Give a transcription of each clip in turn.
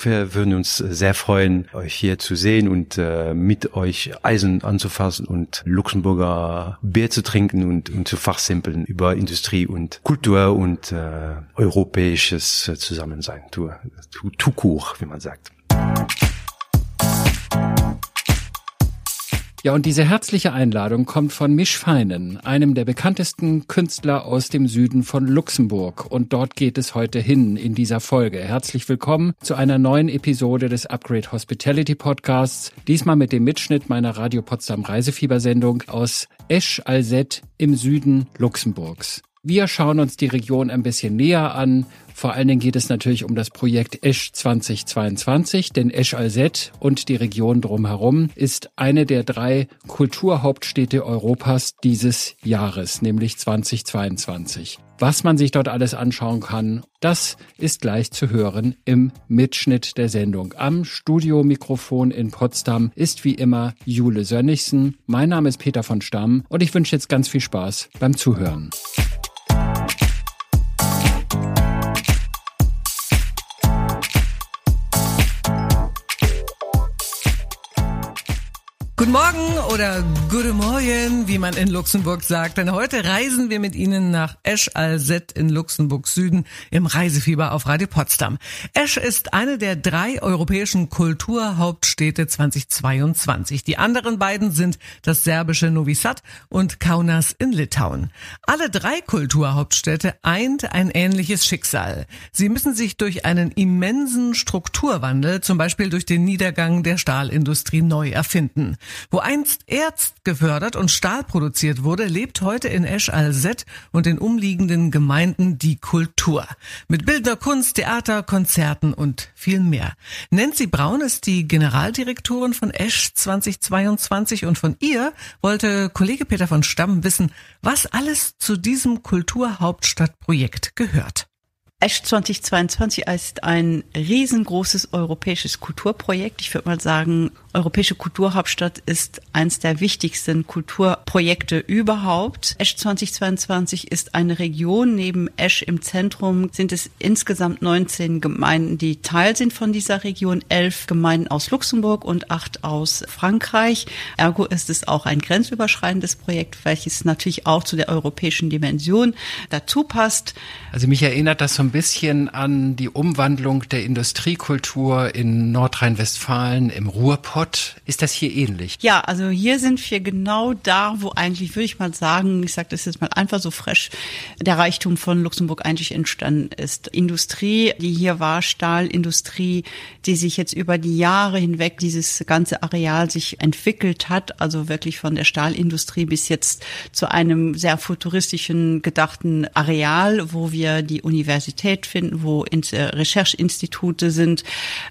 Wir würden uns sehr freuen, euch hier zu sehen und äh, mit euch Eisen anzufassen und Luxemburger Bier zu trinken und, und zu fachsimpeln über Industrie und Kultur und äh, europäisches Zusammensein. Tout, tout, tout court, wie man sagt. Ja, und diese herzliche Einladung kommt von Misch Feinen, einem der bekanntesten Künstler aus dem Süden von Luxemburg. Und dort geht es heute hin in dieser Folge. Herzlich willkommen zu einer neuen Episode des Upgrade Hospitality Podcasts. Diesmal mit dem Mitschnitt meiner Radio Potsdam Reisefiebersendung aus Esch Alzette im Süden Luxemburgs. Wir schauen uns die Region ein bisschen näher an. Vor allen Dingen geht es natürlich um das Projekt Esch 2022, denn Esch Alzette und die Region drumherum ist eine der drei Kulturhauptstädte Europas dieses Jahres, nämlich 2022. Was man sich dort alles anschauen kann, das ist gleich zu hören im Mitschnitt der Sendung. Am Studiomikrofon in Potsdam ist wie immer Jule Sönnigsen. Mein Name ist Peter von Stamm und ich wünsche jetzt ganz viel Spaß beim Zuhören. Guten Morgen oder Guten Morgen, wie man in Luxemburg sagt. Denn heute reisen wir mit Ihnen nach Esch Alzette in Luxemburg Süden im Reisefieber auf Radio Potsdam. Esch ist eine der drei europäischen Kulturhauptstädte 2022. Die anderen beiden sind das serbische Novi Sad und Kaunas in Litauen. Alle drei Kulturhauptstädte eint ein ähnliches Schicksal. Sie müssen sich durch einen immensen Strukturwandel, zum Beispiel durch den Niedergang der Stahlindustrie, neu erfinden. Wo einst Erz gefördert und Stahl produziert wurde, lebt heute in Esch Alzette und den umliegenden Gemeinden die Kultur. Mit bildender Kunst, Theater, Konzerten und viel mehr. Nancy Braun ist die Generaldirektorin von Esch 2022 und von ihr wollte Kollege Peter von Stamm wissen, was alles zu diesem Kulturhauptstadtprojekt gehört. Esch 2022 ist ein riesengroßes europäisches Kulturprojekt. Ich würde mal sagen, Europäische Kulturhauptstadt ist eines der wichtigsten Kulturprojekte überhaupt. Esch 2022 ist eine Region. Neben Esch im Zentrum sind es insgesamt 19 Gemeinden, die Teil sind von dieser Region. Elf Gemeinden aus Luxemburg und acht aus Frankreich. Ergo ist es auch ein grenzüberschreitendes Projekt, welches natürlich auch zu der europäischen Dimension dazu passt. Also mich erinnert das so ein bisschen an die Umwandlung der Industriekultur in Nordrhein-Westfalen im Ruhrpott Ruhrpott, ist das hier ähnlich? Ja, also hier sind wir genau da, wo eigentlich, würde ich mal sagen, ich sage das jetzt mal einfach so fresh, der Reichtum von Luxemburg eigentlich entstanden ist. Industrie, die hier war, Stahlindustrie, die sich jetzt über die Jahre hinweg dieses ganze Areal sich entwickelt hat, also wirklich von der Stahlindustrie bis jetzt zu einem sehr futuristischen gedachten Areal, wo wir die Universität finden, wo Rechercheinstitute sind.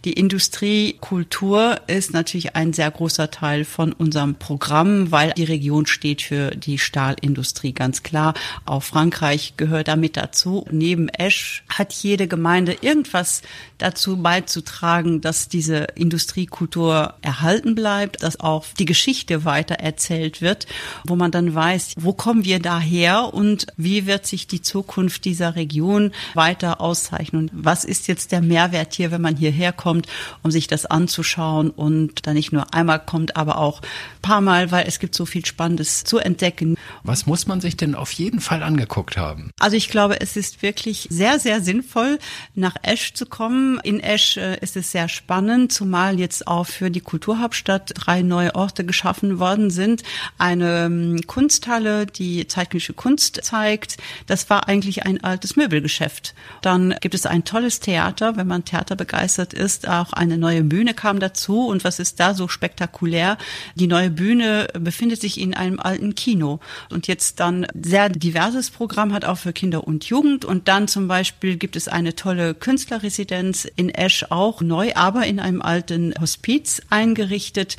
Die Industriekultur ist natürlich natürlich ein sehr großer Teil von unserem Programm, weil die Region steht für die Stahlindustrie ganz klar. Auch Frankreich gehört damit dazu. Neben Esch hat jede Gemeinde irgendwas dazu beizutragen, dass diese Industriekultur erhalten bleibt, dass auch die Geschichte weiter erzählt wird, wo man dann weiß, wo kommen wir daher und wie wird sich die Zukunft dieser Region weiter auszeichnen. Was ist jetzt der Mehrwert hier, wenn man hierher kommt, um sich das anzuschauen und da nicht nur einmal kommt, aber auch paar Mal, weil es gibt so viel Spannendes zu entdecken. Was muss man sich denn auf jeden Fall angeguckt haben? Also ich glaube, es ist wirklich sehr, sehr sinnvoll, nach Esch zu kommen. In Esch äh, ist es sehr spannend, zumal jetzt auch für die Kulturhauptstadt drei neue Orte geschaffen worden sind. Eine ähm, Kunsthalle, die zeitgenössische Kunst zeigt. Das war eigentlich ein altes Möbelgeschäft. Dann gibt es ein tolles Theater, wenn man Theater begeistert ist. Auch eine neue Bühne kam dazu. Und was ist da so spektakulär? Die neue Bühne befindet sich in einem alten Kino. Und jetzt dann sehr diverses Programm hat auch für Kinder und Jugend. Und dann zum Beispiel gibt es eine tolle Künstlerresidenz in Esch auch neu, aber in einem alten Hospiz eingerichtet.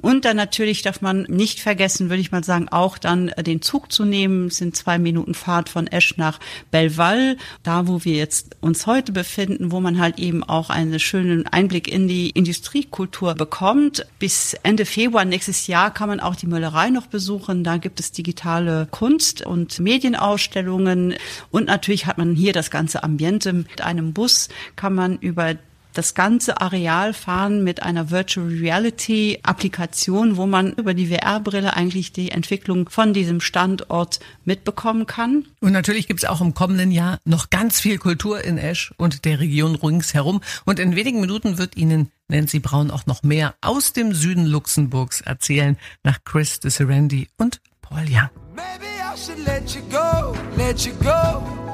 Und dann natürlich darf man nicht vergessen, würde ich mal sagen, auch dann den Zug zu nehmen. Es sind zwei Minuten Fahrt von Esch nach Belval, da wo wir jetzt uns heute befinden, wo man halt eben auch einen schönen Einblick in die Industriekultur bekommt. Bis Ende Februar nächstes Jahr kann man auch die Müllerei noch besuchen. Da gibt es digitale Kunst- und Medienausstellungen. Und natürlich hat man hier das ganze Ambiente. Mit einem Bus kann man über das ganze Areal fahren mit einer Virtual Reality Applikation, wo man über die VR-Brille eigentlich die Entwicklung von diesem Standort mitbekommen kann. Und natürlich gibt es auch im kommenden Jahr noch ganz viel Kultur in Esch und der Region ringsherum. Und in wenigen Minuten wird Ihnen Nancy Braun auch noch mehr aus dem Süden Luxemburgs erzählen, nach Chris de Serendi und Paul Young. Maybe I should let you go, let you go.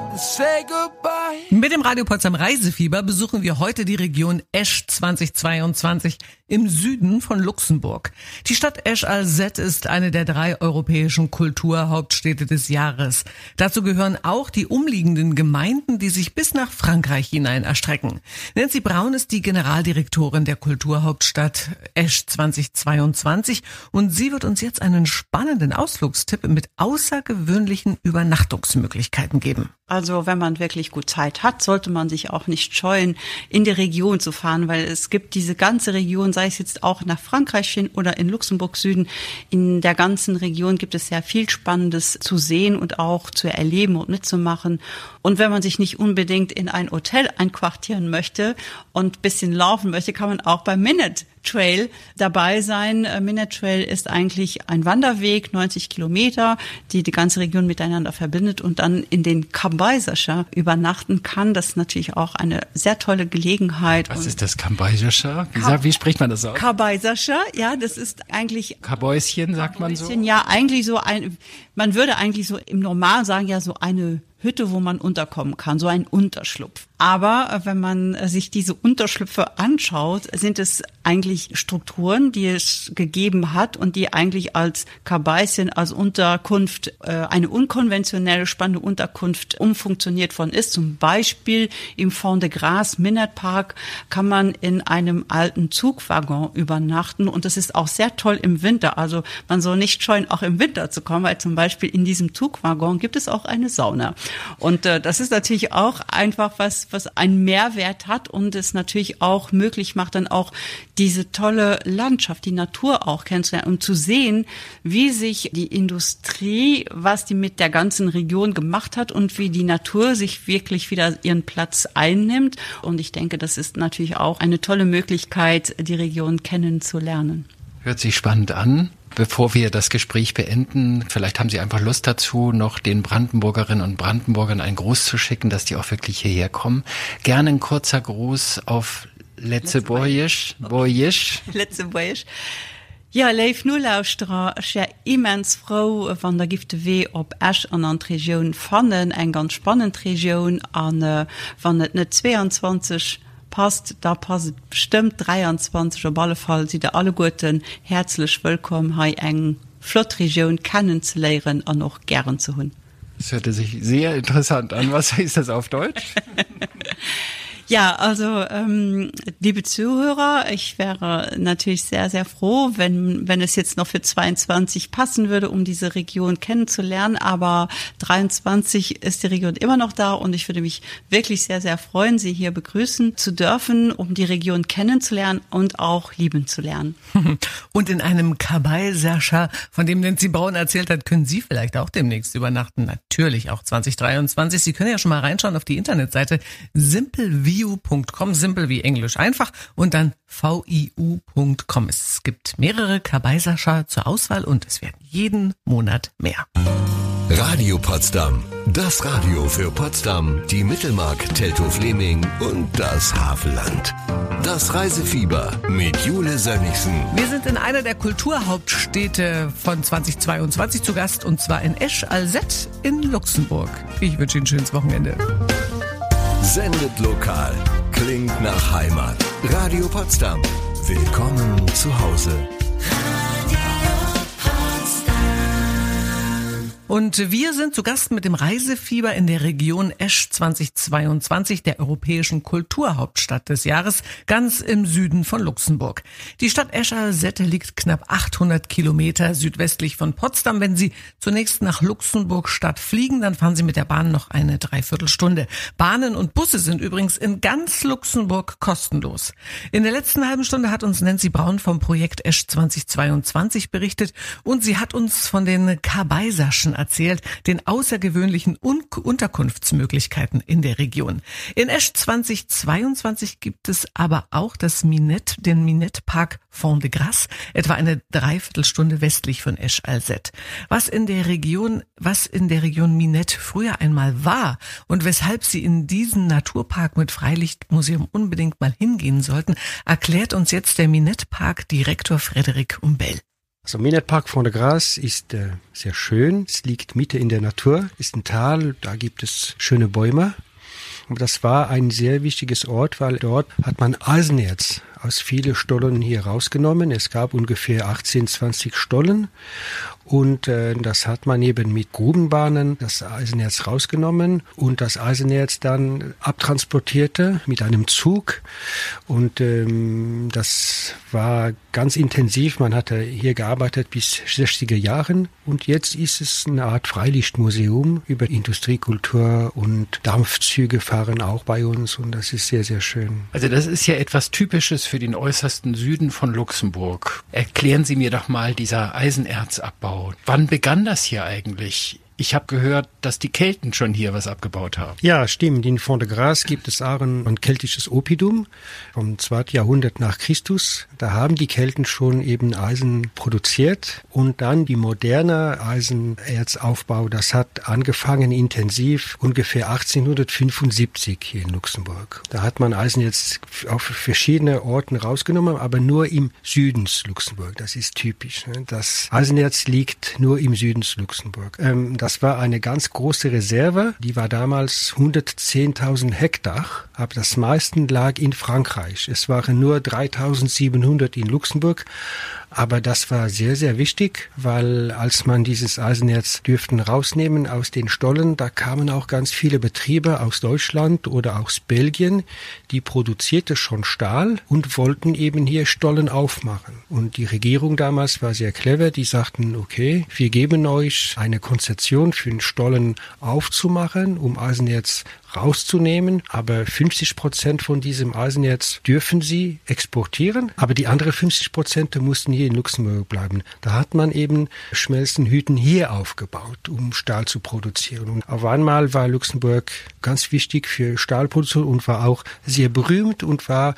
Mit dem Radio Potsdam Reisefieber besuchen wir heute die Region Esch 2022 im Süden von Luxemburg. Die Stadt Esch Alzette ist eine der drei europäischen Kulturhauptstädte des Jahres. Dazu gehören auch die umliegenden Gemeinden, die sich bis nach Frankreich hinein erstrecken. Nancy Braun ist die Generaldirektorin der Kulturhauptstadt Esch 2022 und sie wird uns jetzt einen spannenden Ausflugstipp mit außergewöhnlichen Übernachtungsmöglichkeiten geben. Also wenn man wirklich gut Zeit hat, sollte man sich auch nicht scheuen, in die Region zu fahren, weil es gibt diese ganze Region, sei es jetzt auch nach Frankreich hin oder in Luxemburg Süden, in der ganzen Region gibt es sehr viel Spannendes zu sehen und auch zu erleben und mitzumachen. Und wenn man sich nicht unbedingt in ein Hotel einquartieren möchte und bisschen laufen möchte, kann man auch beim Minute Trail dabei sein. Äh, Minute Trail ist eigentlich ein Wanderweg, 90 Kilometer, die die ganze Region miteinander verbindet und dann in den Kambaisascha übernachten kann. Das ist natürlich auch eine sehr tolle Gelegenheit. Was ist das Kambaisascha? Wie, Ka wie spricht man das aus? Kambaisascha, ja, das ist eigentlich Kabäuschen, sagt man so. Ja, eigentlich so ein, man würde eigentlich so im Normal sagen ja so eine Hütte, wo man unterkommen kann, so ein Unterschlupf. Aber äh, wenn man äh, sich diese Unterschlüpfe anschaut, sind es eigentlich Strukturen, die es gegeben hat und die eigentlich als Kabaisien, als Unterkunft, äh, eine unkonventionelle spannende Unterkunft umfunktioniert worden ist. Zum Beispiel im Fond de Gras Minert Park kann man in einem alten Zugwaggon übernachten und das ist auch sehr toll im Winter. Also man soll nicht scheuen, auch im Winter zu kommen, weil zum Beispiel in diesem Zugwaggon gibt es auch eine Sauna. Und das ist natürlich auch einfach was, was einen Mehrwert hat und es natürlich auch möglich macht, dann auch diese tolle Landschaft, die Natur auch kennenzulernen und zu sehen, wie sich die Industrie, was die mit der ganzen Region gemacht hat und wie die Natur sich wirklich wieder ihren Platz einnimmt. Und ich denke, das ist natürlich auch eine tolle Möglichkeit, die Region kennenzulernen. Hört sich spannend an. Bevor wir das Gespräch beenden, vielleicht haben Sie einfach Lust dazu, noch den Brandenburgerinnen und Brandenburgern einen Gruß zu schicken, dass die auch wirklich hierher kommen. Gerne ein kurzer Gruß auf Letze Boyisch. Boyisch. Letze Boyisch. Ja leif lausstra ja immens Frau van der gifte weh op Ash an an Regionun fannen eng ganz spannend Regionun an äh, van net net 22 passt da passt bestimmt 23 op alle fall sie der alle guten herzlich willkommen ha eng Flotregion kennenzulehren an noch gern zu hun. Das hörte sich sehr interessant an. Was heißt das auf Deutsch? Ja, also ähm, liebe Zuhörer, ich wäre natürlich sehr, sehr froh, wenn, wenn es jetzt noch für 22 passen würde, um diese Region kennenzulernen. Aber 23 ist die Region immer noch da und ich würde mich wirklich sehr, sehr freuen, Sie hier begrüßen zu dürfen, um die Region kennenzulernen und auch lieben zu lernen. Und in einem Kabal Sascha, von dem Nancy Braun erzählt hat, können Sie vielleicht auch demnächst übernachten. Natürlich auch 2023. Sie können ja schon mal reinschauen auf die Internetseite Simple wie viu.com, simpel wie Englisch einfach und dann viu.com. Es gibt mehrere Kabaisascher zur Auswahl und es werden jeden Monat mehr. Radio Potsdam. Das Radio für Potsdam, die Mittelmark, Teltow-Fleming und das Havelland. Das Reisefieber mit Jule Sönnigsen. Wir sind in einer der Kulturhauptstädte von 2022 zu Gast und zwar in Esch-Alzette in Luxemburg. Ich wünsche Ihnen ein schönes Wochenende. Sendet lokal. Klingt nach Heimat. Radio Potsdam. Willkommen zu Hause. Und wir sind zu Gast mit dem Reisefieber in der Region Esch 2022, der europäischen Kulturhauptstadt des Jahres, ganz im Süden von Luxemburg. Die Stadt Escher-Sette liegt knapp 800 Kilometer südwestlich von Potsdam. Wenn Sie zunächst nach Luxemburg-Stadt fliegen, dann fahren Sie mit der Bahn noch eine Dreiviertelstunde. Bahnen und Busse sind übrigens in ganz Luxemburg kostenlos. In der letzten halben Stunde hat uns Nancy Braun vom Projekt Esch 2022 berichtet und sie hat uns von den Kabaiserschen erzählt, den außergewöhnlichen Un Unterkunftsmöglichkeiten in der Region. In Esch 2022 gibt es aber auch das Minette, den Minette Park Fond de Grasse, etwa eine Dreiviertelstunde westlich von Esch Alzette. Was in der Region, was in der Region Minette früher einmal war und weshalb Sie in diesen Naturpark mit Freilichtmuseum unbedingt mal hingehen sollten, erklärt uns jetzt der Minette Park Direktor Frederik Umbel. Also Minette Park Fond de Grasse ist äh, sehr schön. Es liegt Mitte in der Natur, ist ein Tal, da gibt es schöne Bäume. Und das war ein sehr wichtiges Ort, weil dort hat man Eisenerz aus viele Stollen hier rausgenommen. Es gab ungefähr 18, 20 Stollen und äh, das hat man eben mit Grubenbahnen das Eisenerz rausgenommen und das Eisenerz dann abtransportierte mit einem Zug. Und ähm, das war ganz intensiv. Man hatte hier gearbeitet bis 60er Jahren. Und jetzt ist es eine Art Freilichtmuseum über Industriekultur und Dampfzüge fahren auch bei uns. Und das ist sehr, sehr schön. Also das ist ja etwas Typisches für den äußersten Süden von Luxemburg. Erklären Sie mir doch mal dieser Eisenerzabbau. Wann begann das hier eigentlich? Ich habe gehört, dass die Kelten schon hier was abgebaut haben. Ja, stimmt. In Fond de Grace gibt es auch ein, ein keltisches Opidum vom 2. Jahrhundert nach Christus. Da haben die Kelten schon eben Eisen produziert und dann die moderne Eisenerzaufbau, das hat angefangen intensiv ungefähr 1875 hier in Luxemburg. Da hat man Eisen jetzt auf verschiedene Orten rausgenommen, aber nur im Südens Luxemburg. Das ist typisch. Ne? Das Eisenerz liegt nur im Südens Luxemburg. Ähm, das war eine ganz große Reserve. Die war damals 110.000 Hektar, aber das meiste lag in Frankreich. Es waren nur 3.700 in Luxemburg. Aber das war sehr, sehr wichtig, weil als man dieses Eisenerz dürften rausnehmen aus den Stollen, da kamen auch ganz viele Betriebe aus Deutschland oder aus Belgien, die produzierte schon Stahl und wollten eben hier Stollen aufmachen. Und die Regierung damals war sehr clever, die sagten, okay, wir geben euch eine Konzession für den Stollen aufzumachen, um Eisenerz rauszunehmen, aber 50 Prozent von diesem Eisenerz dürfen sie exportieren, aber die anderen 50 Prozent mussten hier in Luxemburg bleiben. Da hat man eben Schmelzenhüten hier aufgebaut, um Stahl zu produzieren. Und auf einmal war Luxemburg ganz wichtig für Stahlproduktion und war auch sehr berühmt und war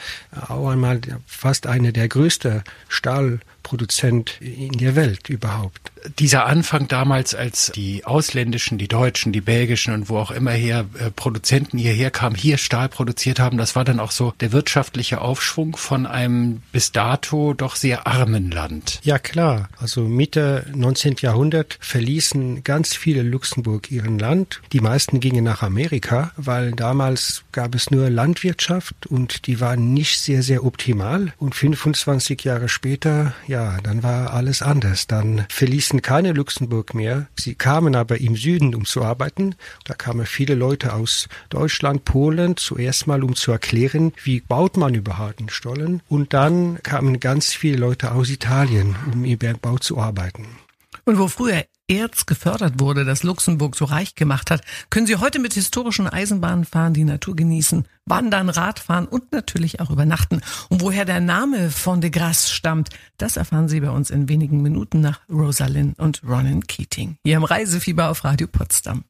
auch einmal fast eine der größten Stahl Produzent in der Welt überhaupt. Dieser Anfang damals, als die ausländischen, die deutschen, die belgischen und wo auch immer her äh, Produzenten hierher kamen, hier Stahl produziert haben, das war dann auch so der wirtschaftliche Aufschwung von einem bis dato doch sehr armen Land. Ja klar, also Mitte 19. Jahrhundert verließen ganz viele Luxemburg ihren Land. Die meisten gingen nach Amerika, weil damals gab es nur Landwirtschaft und die war nicht sehr, sehr optimal. Und 25 Jahre später, ja, ja, dann war alles anders. Dann verließen keine Luxemburg mehr. Sie kamen aber im Süden, um zu arbeiten. Da kamen viele Leute aus Deutschland, Polen, zuerst mal, um zu erklären, wie baut man überhaupt einen Stollen. Und dann kamen ganz viele Leute aus Italien, um im Bergbau zu arbeiten. Und wo früher Erz gefördert wurde, das Luxemburg so reich gemacht hat, können Sie heute mit historischen Eisenbahnen fahren, die Natur genießen, wandern, Radfahren und natürlich auch übernachten. Und woher der Name von de Grasse stammt, das erfahren Sie bei uns in wenigen Minuten nach Rosalind und Ronan Keating. Hier im Reisefieber auf Radio Potsdam.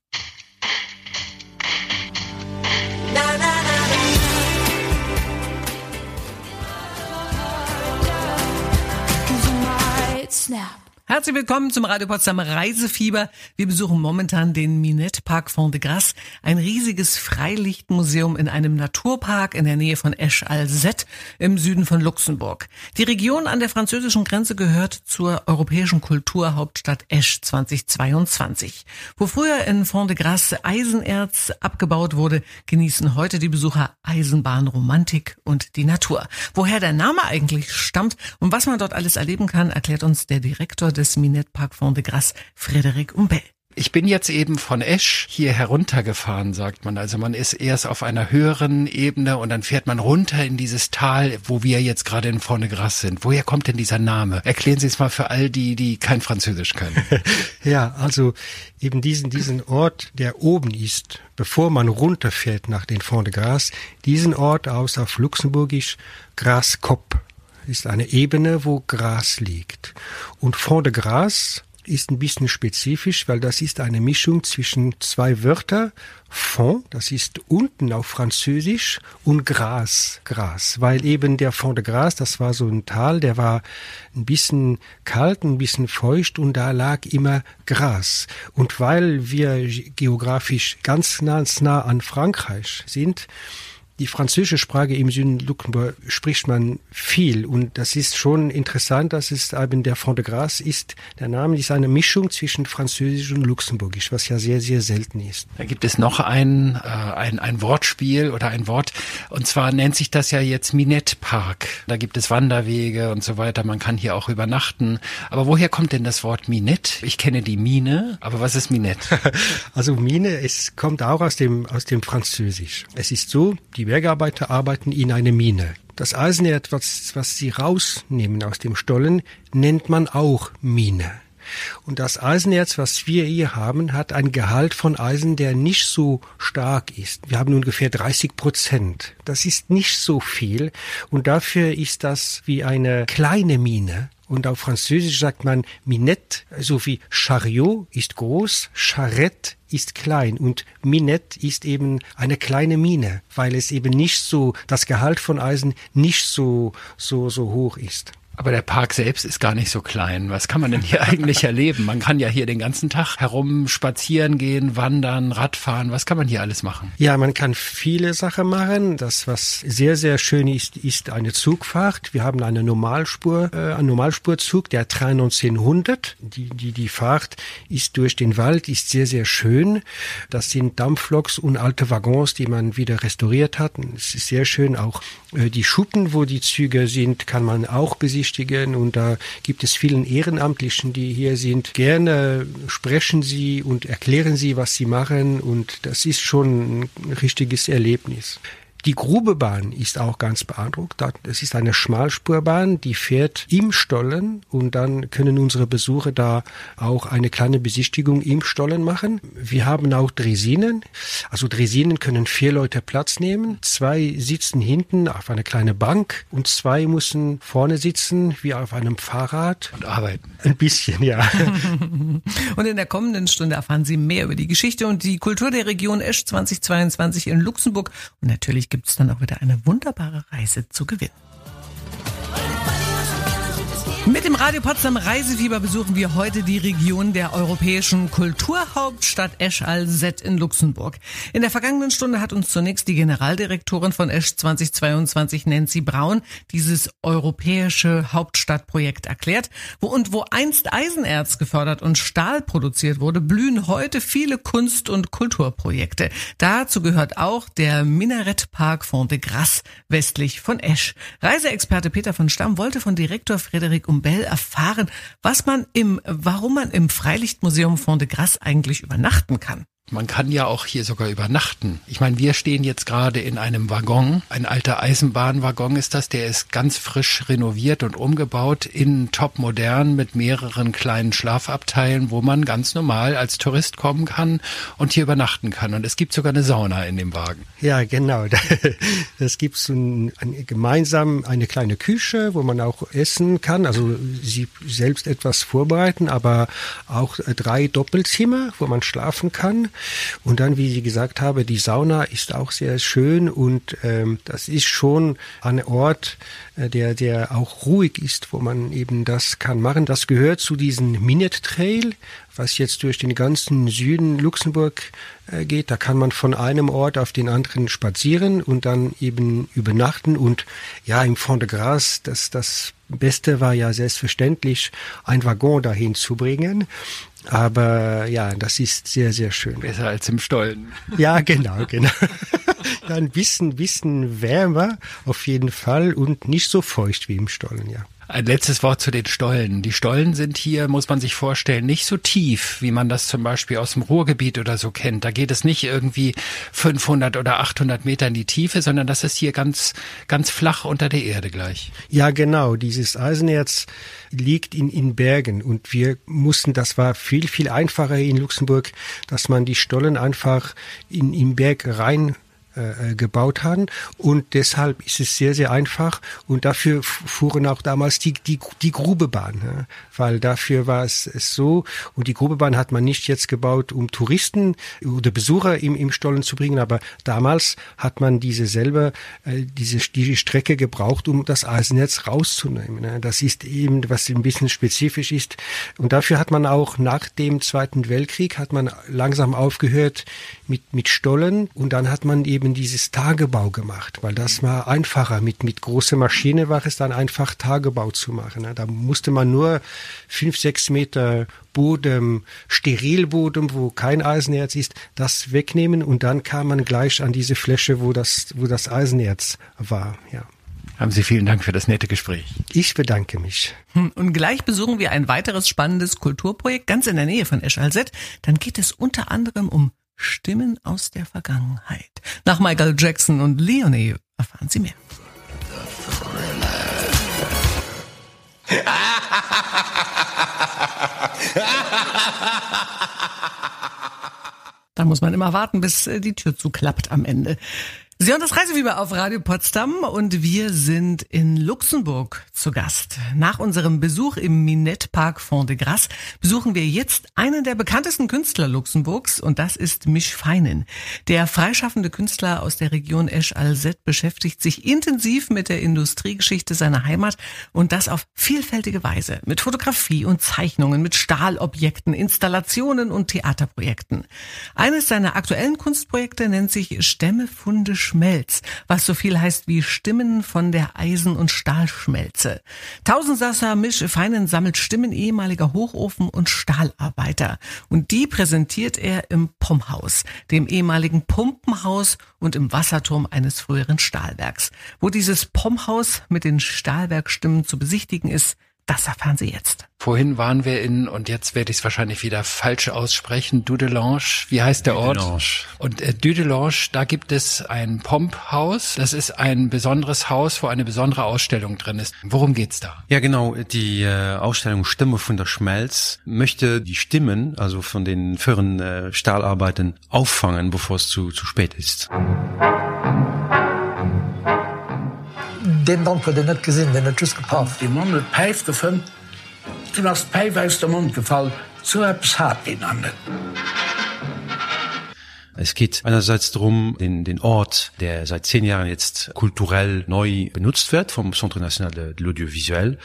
Snap. Herzlich willkommen zum Radio Potsdam Reisefieber. Wir besuchen momentan den Minette Park Fond de Grasse, ein riesiges Freilichtmuseum in einem Naturpark in der Nähe von Esch-Alzette im Süden von Luxemburg. Die Region an der französischen Grenze gehört zur europäischen Kulturhauptstadt Esch 2022. Wo früher in Fond de Grasse Eisenerz abgebaut wurde, genießen heute die Besucher Eisenbahnromantik und die Natur. Woher der Name eigentlich stammt und was man dort alles erleben kann, erklärt uns der Direktor des Minette Park Fond de Grasse, Frédéric Umbel. Ich bin jetzt eben von Esch hier heruntergefahren, sagt man. Also man ist erst auf einer höheren Ebene und dann fährt man runter in dieses Tal, wo wir jetzt gerade in Vorne Gras sind. Woher kommt denn dieser Name? Erklären Sie es mal für all die, die kein Französisch können. ja, also eben diesen, diesen Ort, der oben ist, bevor man runterfährt nach den Fond de Gras, diesen Ort aus auf Luxemburgisch Graskop ist eine Ebene, wo Gras liegt. Und Fond de Gras ist ein bisschen spezifisch, weil das ist eine Mischung zwischen zwei Wörter. Fond, das ist unten auf Französisch, und Gras, Gras, weil eben der Fond de Gras, das war so ein Tal, der war ein bisschen kalt, ein bisschen feucht und da lag immer Gras. Und weil wir geografisch ganz nah, nah an Frankreich sind, die französische Sprache im Süden Luxemburg spricht man viel und das ist schon interessant, dass es eben der Fond de Grâce ist. Der Name ist eine Mischung zwischen Französisch und Luxemburgisch, was ja sehr, sehr selten ist. Da gibt es noch ein, äh, ein, ein Wortspiel oder ein Wort und zwar nennt sich das ja jetzt Minette Park. Da gibt es Wanderwege und so weiter. Man kann hier auch übernachten. Aber woher kommt denn das Wort Minette? Ich kenne die Mine, aber was ist Minette? also Mine, es kommt auch aus dem, aus dem Französisch. Es ist so, die Bergarbeiter arbeiten in eine Mine. Das Eisenerz, was, was sie rausnehmen aus dem Stollen, nennt man auch Mine. Und das Eisenerz, was wir hier haben, hat ein Gehalt von Eisen, der nicht so stark ist. Wir haben ungefähr 30 Prozent. Das ist nicht so viel. Und dafür ist das wie eine kleine Mine. Und auf Französisch sagt man Minette, so wie Chariot ist groß, Charrette ist klein und Minette ist eben eine kleine Mine, weil es eben nicht so, das Gehalt von Eisen nicht so, so, so hoch ist. Aber der Park selbst ist gar nicht so klein. Was kann man denn hier eigentlich erleben? Man kann ja hier den ganzen Tag herum spazieren gehen, wandern, Radfahren. Was kann man hier alles machen? Ja, man kann viele Sachen machen. Das, was sehr, sehr schön ist, ist eine Zugfahrt. Wir haben eine Normalspur, äh, einen Normalspurzug, der 1900. Die, die, die Fahrt ist durch den Wald, ist sehr, sehr schön. Das sind Dampfloks und alte Waggons, die man wieder restauriert hat. Es ist sehr schön. Auch äh, die Schuppen, wo die Züge sind, kann man auch besichtigen berücksichtigen und da gibt es vielen Ehrenamtlichen, die hier sind. Gerne sprechen sie und erklären sie, was sie machen und das ist schon ein richtiges Erlebnis. Die Grubebahn ist auch ganz beeindruckt. Es ist eine Schmalspurbahn, die fährt im Stollen und dann können unsere Besucher da auch eine kleine Besichtigung im Stollen machen. Wir haben auch Dresinen. Also Dresinen können vier Leute Platz nehmen. Zwei sitzen hinten auf einer kleinen Bank und zwei müssen vorne sitzen wie auf einem Fahrrad. Und arbeiten. Ein bisschen, ja. und in der kommenden Stunde erfahren Sie mehr über die Geschichte und die Kultur der Region Esch 2022 in Luxemburg und natürlich gibt es dann auch wieder eine wunderbare Reise zu gewinnen. Mit dem Radio Potsdam Reisefieber besuchen wir heute die Region der europäischen Kulturhauptstadt Esch Alzette in Luxemburg. In der vergangenen Stunde hat uns zunächst die Generaldirektorin von Esch 2022 Nancy Braun dieses europäische Hauptstadtprojekt erklärt. Wo und wo einst Eisenerz gefördert und Stahl produziert wurde, blühen heute viele Kunst- und Kulturprojekte. Dazu gehört auch der Minarettpark Font de Grasse westlich von Esch. Reiseexperte Peter von Stamm wollte von Direktor Frederik um Bell erfahren, was man im, warum man im Freilichtmuseum Fond de Grasse eigentlich übernachten kann. Man kann ja auch hier sogar übernachten. Ich meine, wir stehen jetzt gerade in einem Waggon. Ein alter Eisenbahnwaggon ist das. Der ist ganz frisch renoviert und umgebaut in top modern mit mehreren kleinen Schlafabteilen, wo man ganz normal als Tourist kommen kann und hier übernachten kann. Und es gibt sogar eine Sauna in dem Wagen. Ja, genau. Es gibt ein, ein, gemeinsam eine kleine Küche, wo man auch essen kann. Also sie selbst etwas vorbereiten, aber auch drei Doppelzimmer, wo man schlafen kann. Und dann, wie ich gesagt habe, die Sauna ist auch sehr schön und ähm, das ist schon ein Ort, äh, der, der auch ruhig ist, wo man eben das kann machen. Das gehört zu diesem Minute Trail, was jetzt durch den ganzen Süden Luxemburg äh, geht. Da kann man von einem Ort auf den anderen spazieren und dann eben übernachten. Und ja, im Fond de Grace, das, das Beste war ja selbstverständlich, ein Waggon dahin zu bringen. Aber ja, das ist sehr, sehr schön. Besser als im Stollen. Ja, genau, genau. ja, ein bisschen, bisschen wärmer auf jeden Fall und nicht so feucht wie im Stollen, ja. Ein letztes Wort zu den Stollen. Die Stollen sind hier, muss man sich vorstellen, nicht so tief, wie man das zum Beispiel aus dem Ruhrgebiet oder so kennt. Da geht es nicht irgendwie 500 oder 800 Meter in die Tiefe, sondern das ist hier ganz, ganz flach unter der Erde gleich. Ja, genau. Dieses Eisenerz liegt in, in Bergen und wir mussten, das war viel, viel einfacher in Luxemburg, dass man die Stollen einfach in, in Berg rein äh, gebaut haben. Und deshalb ist es sehr, sehr einfach. Und dafür fuhren auch damals die, die, die Grubebahn, ja? weil dafür war es, es so. Und die Grubebahn hat man nicht jetzt gebaut, um Touristen oder Besucher im, im Stollen zu bringen, aber damals hat man diese selber, äh, diese, diese Strecke gebraucht, um das Eisennetz rauszunehmen. Ne? Das ist eben, was ein bisschen spezifisch ist. Und dafür hat man auch nach dem Zweiten Weltkrieg hat man langsam aufgehört mit, mit Stollen und dann hat man eben dieses Tagebau gemacht, weil das war einfacher. Mit, mit großer Maschine war es dann einfach Tagebau zu machen. Ne? Da musste man nur fünf, sechs Meter Boden, Sterilboden, wo kein Eisenerz ist, das wegnehmen und dann kam man gleich an diese Fläche, wo das, wo das Eisenerz war, ja. Haben Sie vielen Dank für das nette Gespräch. Ich bedanke mich. Hm, und gleich besuchen wir ein weiteres spannendes Kulturprojekt ganz in der Nähe von Esch-Alzett. Dann geht es unter anderem um Stimmen aus der Vergangenheit. Nach Michael Jackson und Leonie erfahren Sie mehr. Da muss man immer warten, bis äh, die Tür zuklappt am Ende. Sie hören das Reisefieber auf Radio Potsdam und wir sind in Luxemburg zu Gast. Nach unserem Besuch im Minette Park Fond de Grasse besuchen wir jetzt einen der bekanntesten Künstler Luxemburgs und das ist Mich Feinen. Der freischaffende Künstler aus der Region Esch-Alzette beschäftigt sich intensiv mit der Industriegeschichte seiner Heimat und das auf vielfältige Weise mit Fotografie und Zeichnungen, mit Stahlobjekten, Installationen und Theaterprojekten. Eines seiner aktuellen Kunstprojekte nennt sich Stämme Funde Schmelz, was so viel heißt wie Stimmen von der Eisen- und Stahlschmelze. Tausendsasser Misch Feinen sammelt Stimmen ehemaliger Hochofen- und Stahlarbeiter. Und die präsentiert er im Pumphaus, dem ehemaligen Pumpenhaus und im Wasserturm eines früheren Stahlwerks. Wo dieses Pumphaus mit den Stahlwerkstimmen zu besichtigen ist, das erfahren Sie jetzt. Vorhin waren wir in, und jetzt werde ich es wahrscheinlich wieder falsch aussprechen, Dudelange. Wie heißt der Ort? Dudelange. Und äh, Dudelange, da gibt es ein Pomphaus. Das ist ein besonderes Haus, wo eine besondere Ausstellung drin ist. Worum geht's da? Ja, genau. Die äh, Ausstellung Stimme von der Schmelz möchte die Stimmen, also von den früheren äh, Stahlarbeitern, auffangen, bevor es zu, zu spät ist. Den ko den net gesinn, den net just gepasst. Die Mann het peif gefilmt, du hast Peif aus der Mund gefallen, so hat den an. Es geht einerseits darum, den, den Ort, der seit zehn Jahren jetzt kulturell neu benutzt wird vom Centre National de l'Audiovisuel,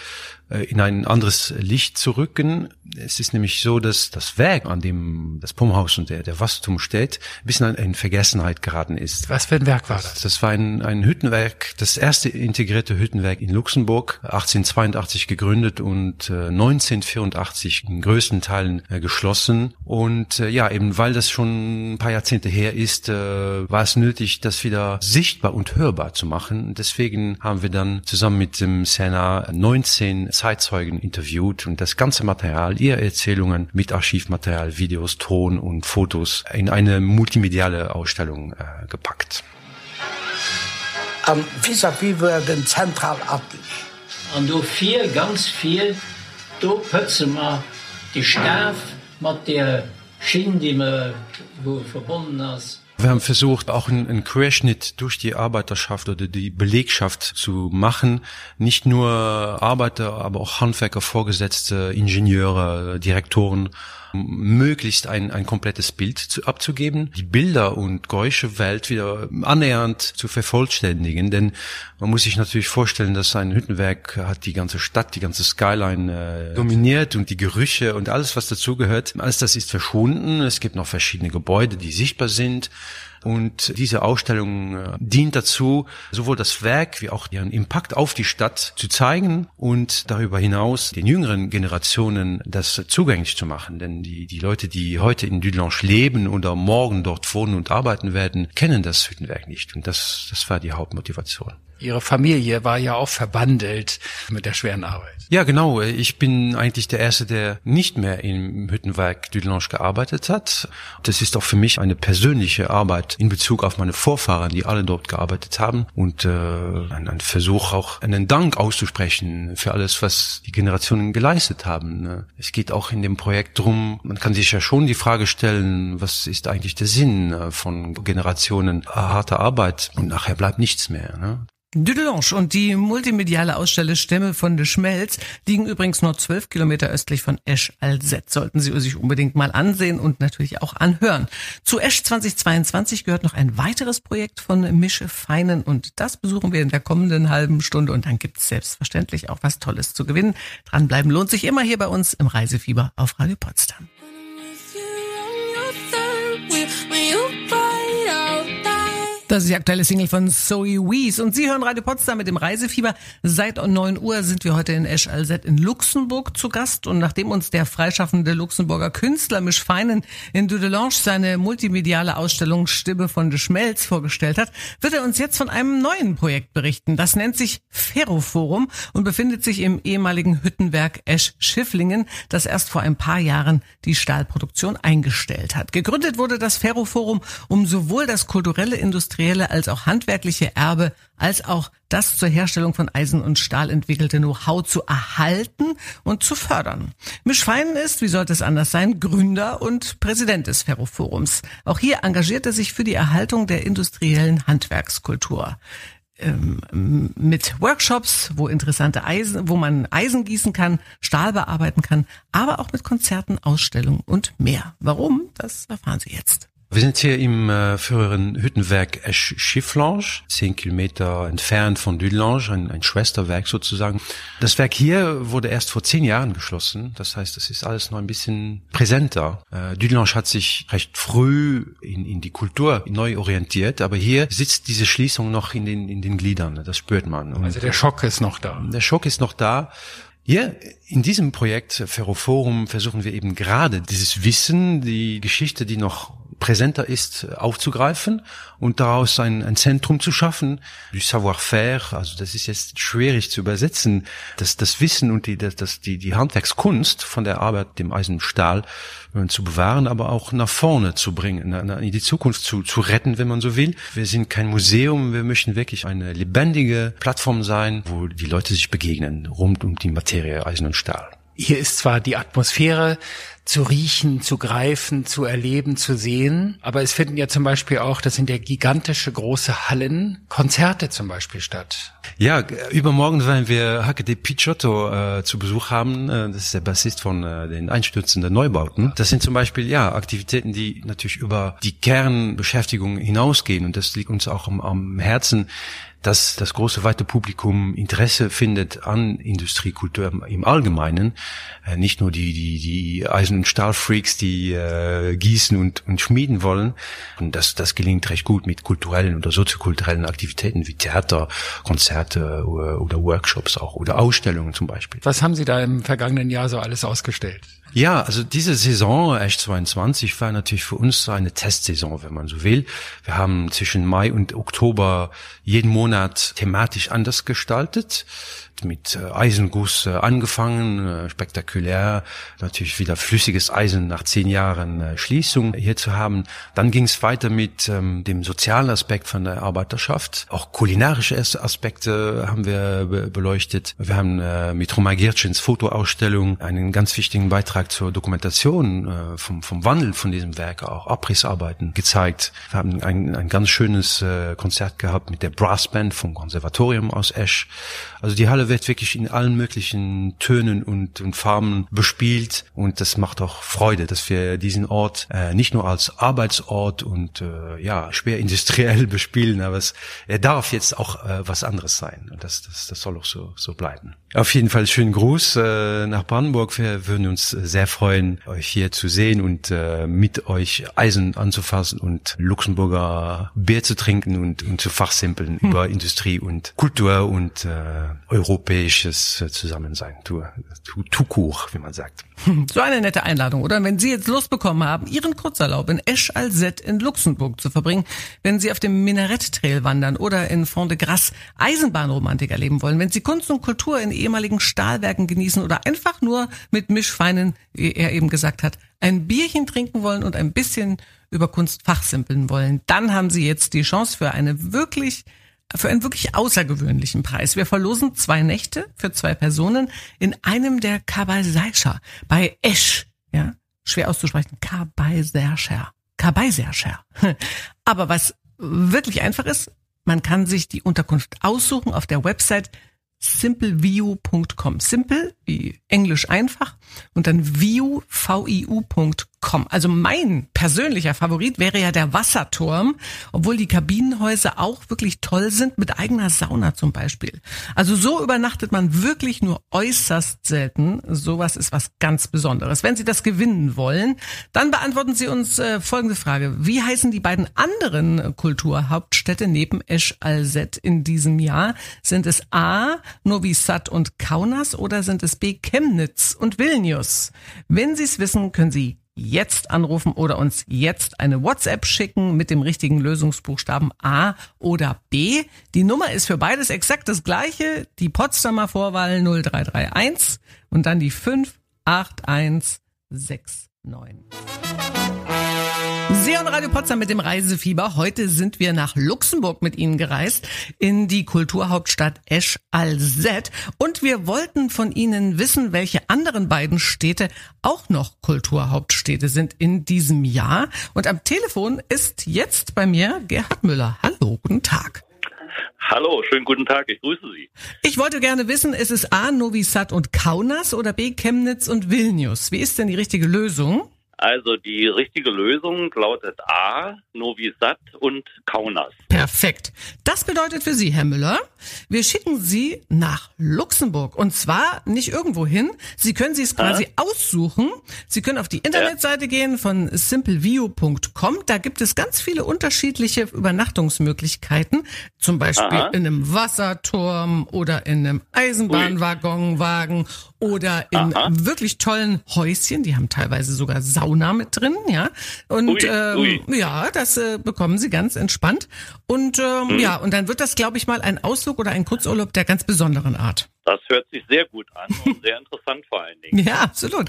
in ein anderes Licht zu rücken. Es ist nämlich so, dass das Werk, an dem das Pumphaus und der, der Wasserturm steht, ein bisschen in Vergessenheit geraten ist. Was für ein Werk war das? Das war ein, ein Hüttenwerk, das erste integrierte Hüttenwerk in Luxemburg, 1882 gegründet und äh, 1984 in größten Teilen äh, geschlossen. Und äh, ja, eben weil das schon ein paar Jahrzehnte her ist, äh, war es nötig, das wieder sichtbar und hörbar zu machen. Deswegen haben wir dann zusammen mit dem Sena 19 Zeitzeugen interviewt und das ganze Material, ihre Erzählungen mit Archivmaterial, Videos, Ton und Fotos in eine multimediale Ausstellung äh, gepackt. Am vis wie den zentral ablich. an du viel ganz viel do pëtze ma die Staf mat der Schien die wo verbunden hast. Wir haben versucht, auch einen, Querschnitt durch die Arbeiterschaft oder die Belegschaft zu machen. Nicht nur Arbeiter, aber auch Handwerker, Vorgesetzte, Ingenieure, Direktoren möglichst ein, ein komplettes Bild zu, abzugeben, die Bilder und Geräusche Welt wieder annähernd zu vervollständigen, denn man muss sich natürlich vorstellen, dass ein Hüttenwerk hat die ganze Stadt, die ganze Skyline äh, dominiert und die Gerüche und alles, was dazugehört, alles das ist verschwunden. Es gibt noch verschiedene Gebäude, die sichtbar sind. Und diese Ausstellung äh, dient dazu, sowohl das Werk wie auch ihren Impact auf die Stadt zu zeigen und darüber hinaus den jüngeren Generationen das zugänglich zu machen. Denn die, die Leute, die heute in Dudelange leben oder morgen dort wohnen und arbeiten werden, kennen das Hüttenwerk nicht. Und das, das war die Hauptmotivation. Ihre Familie war ja auch verbandelt mit der schweren Arbeit. Ja, genau. Ich bin eigentlich der Erste, der nicht mehr im Hüttenwerk Dudelange gearbeitet hat. Das ist auch für mich eine persönliche Arbeit in Bezug auf meine Vorfahren, die alle dort gearbeitet haben und äh, ein, ein Versuch auch einen Dank auszusprechen für alles, was die Generationen geleistet haben. Ne? Es geht auch in dem Projekt drum, man kann sich ja schon die Frage stellen, was ist eigentlich der Sinn äh, von Generationen harter Arbeit und nachher bleibt nichts mehr. Ne? Dudelange und die multimediale Ausstelle Stämme von de Schmelz liegen übrigens nur zwölf Kilometer östlich von Esch Alzett. Sollten Sie sich unbedingt mal ansehen und natürlich auch anhören. Zu Esch 2022 gehört noch ein weiteres Projekt von Mische Feinen und das besuchen wir in der kommenden halben Stunde und dann gibt es selbstverständlich auch was Tolles zu gewinnen. Dranbleiben lohnt sich immer hier bei uns im Reisefieber auf Radio Potsdam. Das ist die aktuelle Single von Zoe Wees. Und Sie hören Radio Potsdam mit dem Reisefieber. Seit 9 Uhr sind wir heute in Esch Alzett in Luxemburg zu Gast. Und nachdem uns der freischaffende Luxemburger Künstler Misch Feinen in Dudelange seine multimediale Ausstellung Stimme von de Schmelz vorgestellt hat, wird er uns jetzt von einem neuen Projekt berichten. Das nennt sich Ferroforum und befindet sich im ehemaligen Hüttenwerk Esch Schifflingen, das erst vor ein paar Jahren die Stahlproduktion eingestellt hat. Gegründet wurde das Ferroforum, um sowohl das kulturelle Industrie industrielle als auch handwerkliche Erbe, als auch das zur Herstellung von Eisen und Stahl entwickelte Know-how zu erhalten und zu fördern. Misch Feinen ist, wie sollte es anders sein, Gründer und Präsident des Ferroforums. Auch hier engagiert er sich für die Erhaltung der industriellen Handwerkskultur ähm, mit Workshops, wo interessante Eisen, wo man Eisen gießen kann, Stahl bearbeiten kann, aber auch mit Konzerten, Ausstellungen und mehr. Warum? Das erfahren Sie jetzt. Wir sind hier im äh, früheren Hüttenwerk Schifflange, zehn Kilometer entfernt von Dudelange, ein, ein Schwesterwerk sozusagen. Das Werk hier wurde erst vor zehn Jahren geschlossen. Das heißt, es ist alles noch ein bisschen präsenter. Äh, Dudelange hat sich recht früh in, in die Kultur neu orientiert, aber hier sitzt diese Schließung noch in den, in den Gliedern. Das spürt man. Und also der Schock ist noch da. Der Schock ist noch da. Hier in diesem Projekt Ferroforum versuchen wir eben gerade dieses Wissen, die Geschichte, die noch präsenter ist, aufzugreifen und daraus ein, ein Zentrum zu schaffen, du savoir-faire, also das ist jetzt schwierig zu übersetzen, dass das Wissen und die, das, die, die Handwerkskunst von der Arbeit, dem Eisen und Stahl äh, zu bewahren, aber auch nach vorne zu bringen, in die Zukunft zu, zu retten, wenn man so will. Wir sind kein Museum, wir möchten wirklich eine lebendige Plattform sein, wo die Leute sich begegnen, rund um die Materie Eisen und Stahl. Hier ist zwar die Atmosphäre zu riechen, zu greifen, zu erleben, zu sehen. Aber es finden ja zum Beispiel auch, das sind ja gigantische große Hallen, Konzerte zum Beispiel statt. Ja, übermorgen werden wir Hacke Picciotto äh, zu Besuch haben. Äh, das ist der Bassist von äh, den einstürzenden Neubauten. Das sind zum Beispiel ja Aktivitäten, die natürlich über die Kernbeschäftigung hinausgehen. Und das liegt uns auch am, am Herzen dass das große weite Publikum Interesse findet an Industriekultur im Allgemeinen, äh, nicht nur die die die Eisen- und Stahlfreaks, die äh, gießen und und schmieden wollen. Und das das gelingt recht gut mit kulturellen oder soziokulturellen Aktivitäten wie Theater, Konzerte oder, oder Workshops auch oder Ausstellungen zum Beispiel. Was haben Sie da im vergangenen Jahr so alles ausgestellt? Ja, also diese Saison, echt 22, war natürlich für uns eine Testsaison, wenn man so will. Wir haben zwischen Mai und Oktober jeden Monat thematisch anders gestaltet mit äh, Eisenguss äh, angefangen, äh, spektakulär, natürlich wieder flüssiges Eisen nach zehn Jahren Schließung hier zu haben. Dann ging es weiter mit ähm, dem sozialen Aspekt von der Arbeiterschaft. Auch kulinarische Aspekte haben wir be beleuchtet. Wir haben mit Roman Giertschens Fotoausstellung einen ganz wichtigen Beitrag zur Dokumentation vom, vom Wandel von diesem Werk, auch Abrissarbeiten gezeigt. Wir haben ein, ein ganz schönes Konzert gehabt mit der Brassband vom Konservatorium aus Esch. Also die Halle wird wirklich in allen möglichen Tönen und, und Farben bespielt und das macht auch Freude, dass wir diesen Ort äh, nicht nur als Arbeitsort und äh, ja schwer industriell bespielen, aber es, er darf jetzt auch äh, was anderes sein und das, das, das soll auch so, so bleiben. Auf jeden Fall schönen Gruß äh, nach Brandenburg. Wir würden uns sehr freuen, euch hier zu sehen und äh, mit euch Eisen anzufassen und Luxemburger Bier zu trinken und, und zu fachsimpeln hm. über Industrie und Kultur und äh, europäisches äh, Zusammensein. Court, wie man sagt. So eine nette Einladung, oder? Wenn Sie jetzt Lust bekommen haben, Ihren Kurzerlaub in Esch Alzette in Luxemburg zu verbringen, wenn Sie auf dem Minarett-Trail wandern oder in Fond de Grasse Eisenbahnromantik erleben wollen, wenn Sie Kunst und Kultur in ehemaligen Stahlwerken genießen oder einfach nur mit Mischfeinen, wie er eben gesagt hat, ein Bierchen trinken wollen und ein bisschen über Kunst fachsimpeln wollen, dann haben Sie jetzt die Chance für eine wirklich für einen wirklich außergewöhnlichen Preis. Wir verlosen zwei Nächte für zwei Personen in einem der Kabaiserscher bei Esch, ja, schwer auszusprechen, Kabaiserscher, Kabaiserscher. Aber was wirklich einfach ist, man kann sich die Unterkunft aussuchen auf der Website simpleview.com. Simple wie Englisch einfach und dann view, V-I-U.com. Also mein persönlicher Favorit wäre ja der Wasserturm, obwohl die Kabinenhäuser auch wirklich toll sind, mit eigener Sauna zum Beispiel. Also so übernachtet man wirklich nur äußerst selten. Sowas ist was ganz Besonderes. Wenn Sie das gewinnen wollen, dann beantworten Sie uns äh, folgende Frage. Wie heißen die beiden anderen Kulturhauptstädte neben Esch Alzette in diesem Jahr? Sind es A, Novi Sad und Kaunas oder sind es B, Chemnitz und Vilnius? Wenn Sie es wissen, können Sie jetzt anrufen oder uns jetzt eine WhatsApp schicken mit dem richtigen Lösungsbuchstaben A oder B. Die Nummer ist für beides exakt das gleiche. Die Potsdamer Vorwahl 0331 und dann die 58169. Seon Radio Potsdam mit dem Reisefieber. Heute sind wir nach Luxemburg mit Ihnen gereist, in die Kulturhauptstadt Esch al-Zed. Und wir wollten von Ihnen wissen, welche anderen beiden Städte auch noch Kulturhauptstädte sind in diesem Jahr. Und am Telefon ist jetzt bei mir Gerhard Müller. Hallo, guten Tag. Hallo, schönen guten Tag, ich grüße Sie. Ich wollte gerne wissen, ist es A, Novi Sad und Kaunas oder B, Chemnitz und Vilnius? Wie ist denn die richtige Lösung? Also die richtige Lösung lautet A, Novi Sad und Kaunas. Perfekt. Das bedeutet für Sie, Herr Müller, wir schicken Sie nach Luxemburg. Und zwar nicht irgendwo hin. Sie können sich es quasi ah. aussuchen. Sie können auf die Internetseite ja. gehen von simpleview.com. Da gibt es ganz viele unterschiedliche Übernachtungsmöglichkeiten. Zum Beispiel Aha. in einem Wasserturm oder in einem Eisenbahnwaggonwagen oder in Aha. wirklich tollen Häuschen. Die haben teilweise sogar Sauna mit drin, ja. Und ui, ähm, ui. ja, das äh, bekommen sie ganz entspannt. Und ähm, hm. ja, und dann wird das, glaube ich, mal ein Ausflug oder ein Kurzurlaub der ganz besonderen Art. Das hört sich sehr gut an und sehr interessant vor allen Dingen. Ja, absolut.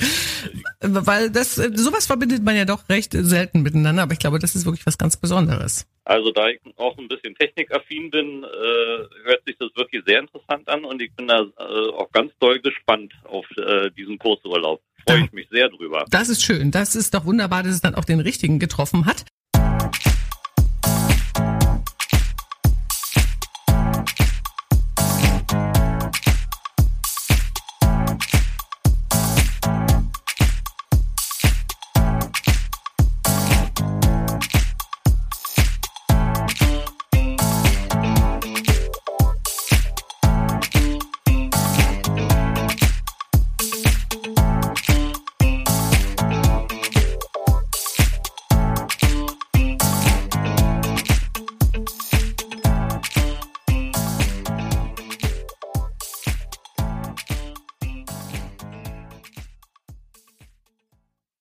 Weil das sowas verbindet man ja doch recht selten miteinander, aber ich glaube, das ist wirklich was ganz Besonderes. Also da ich auch ein bisschen technikaffin bin, äh, hört sich das wirklich sehr interessant an und ich bin da äh, auch ganz doll gespannt auf äh, diesen Kursurlaub freue ich mich sehr drüber. Das ist schön. Das ist doch wunderbar, dass es dann auch den richtigen getroffen hat.